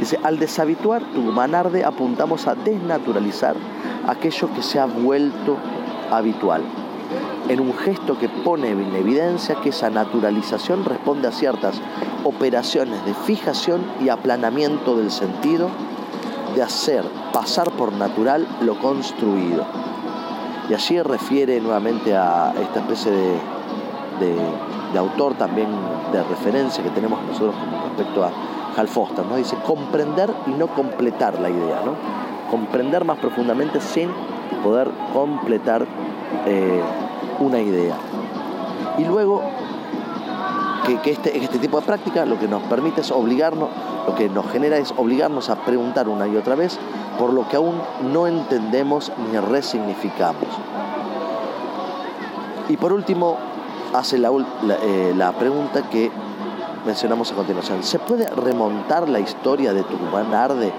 Dice, al deshabituar Tucumán arde apuntamos a desnaturalizar aquello que se ha vuelto habitual en un gesto que pone en evidencia que esa naturalización responde a ciertas operaciones de fijación y aplanamiento del sentido, de hacer pasar por natural lo construido. Y allí refiere nuevamente a esta especie de, autor también de referencia que tenemos nosotros con respecto a Hal Foster, ¿no? Dice comprender y no completar la idea, ¿no? Comprender más profundamente sin poder completar eh, una idea. Y luego que, este, este tipo de práctica lo que nos permite es obligarnos, lo que nos genera es obligarnos a preguntar una y otra vez por lo que aún no entendemos ni resignificamos. Y por último, hace la, eh, la, pregunta que mencionamos a continuación. ¿Se puede remontar la historia de Tucumán Arde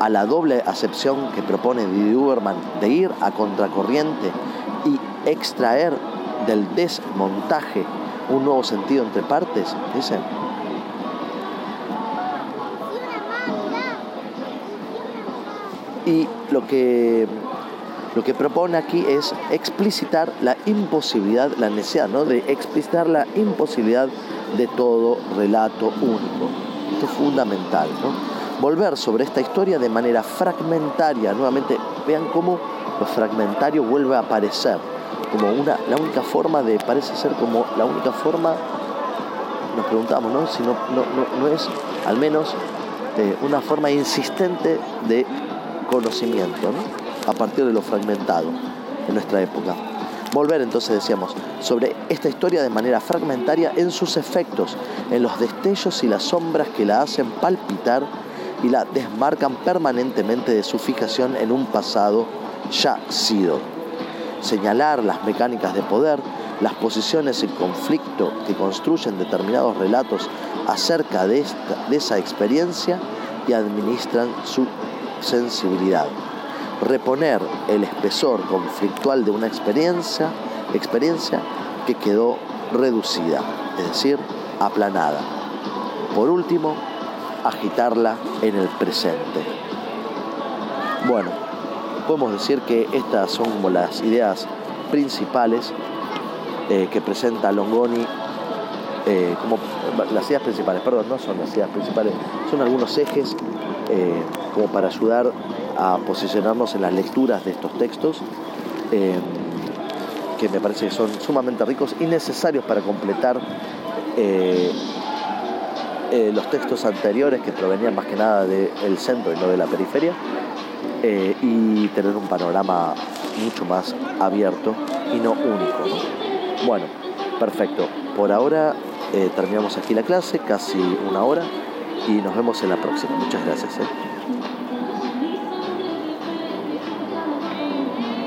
a la doble acepción que propone Didi Uberman de ir a contracorriente y extraer del desmontaje un nuevo sentido entre partes, dice. Y lo que, lo que propone aquí es explicitar la imposibilidad, la necesidad ¿no? de explicitar la imposibilidad de todo relato único. Esto es fundamental. ¿no? Volver sobre esta historia de manera fragmentaria. Nuevamente, vean cómo lo fragmentario vuelve a aparecer como una, la única forma de, parece ser como la única forma, nos preguntamos, ¿no? Si no, no, es al menos eh, una forma insistente de conocimiento, ¿no? A partir de lo fragmentado en nuestra época. Volver entonces, decíamos, sobre esta historia de manera fragmentaria en sus efectos, en los destellos y las sombras que la hacen palpitar y la desmarcan permanentemente de su fijación en un pasado ya sido señalar las mecánicas de poder, las posiciones en conflicto que construyen determinados relatos acerca de, esta, de esa experiencia y administran su sensibilidad. Reponer el espesor conflictual de una experiencia, experiencia que quedó reducida, es decir, aplanada. Por último, agitarla en el presente. Bueno, podemos decir que estas son como las ideas principales eh, que presenta Longoni, eh, como las ideas principales, perdón, no son las ideas principales, son algunos ejes eh, como para ayudar a posicionarnos en las lecturas de estos textos, que me parece que son sumamente ricos y necesarios para completar los textos anteriores que provenían más que nada del centro y no de la periferia. Eh, y tener un panorama mucho más abierto y no único. Bueno, perfecto. Por ahora eh, terminamos aquí la clase, casi una hora, y nos vemos en la próxima. Muchas gracias. ¿eh?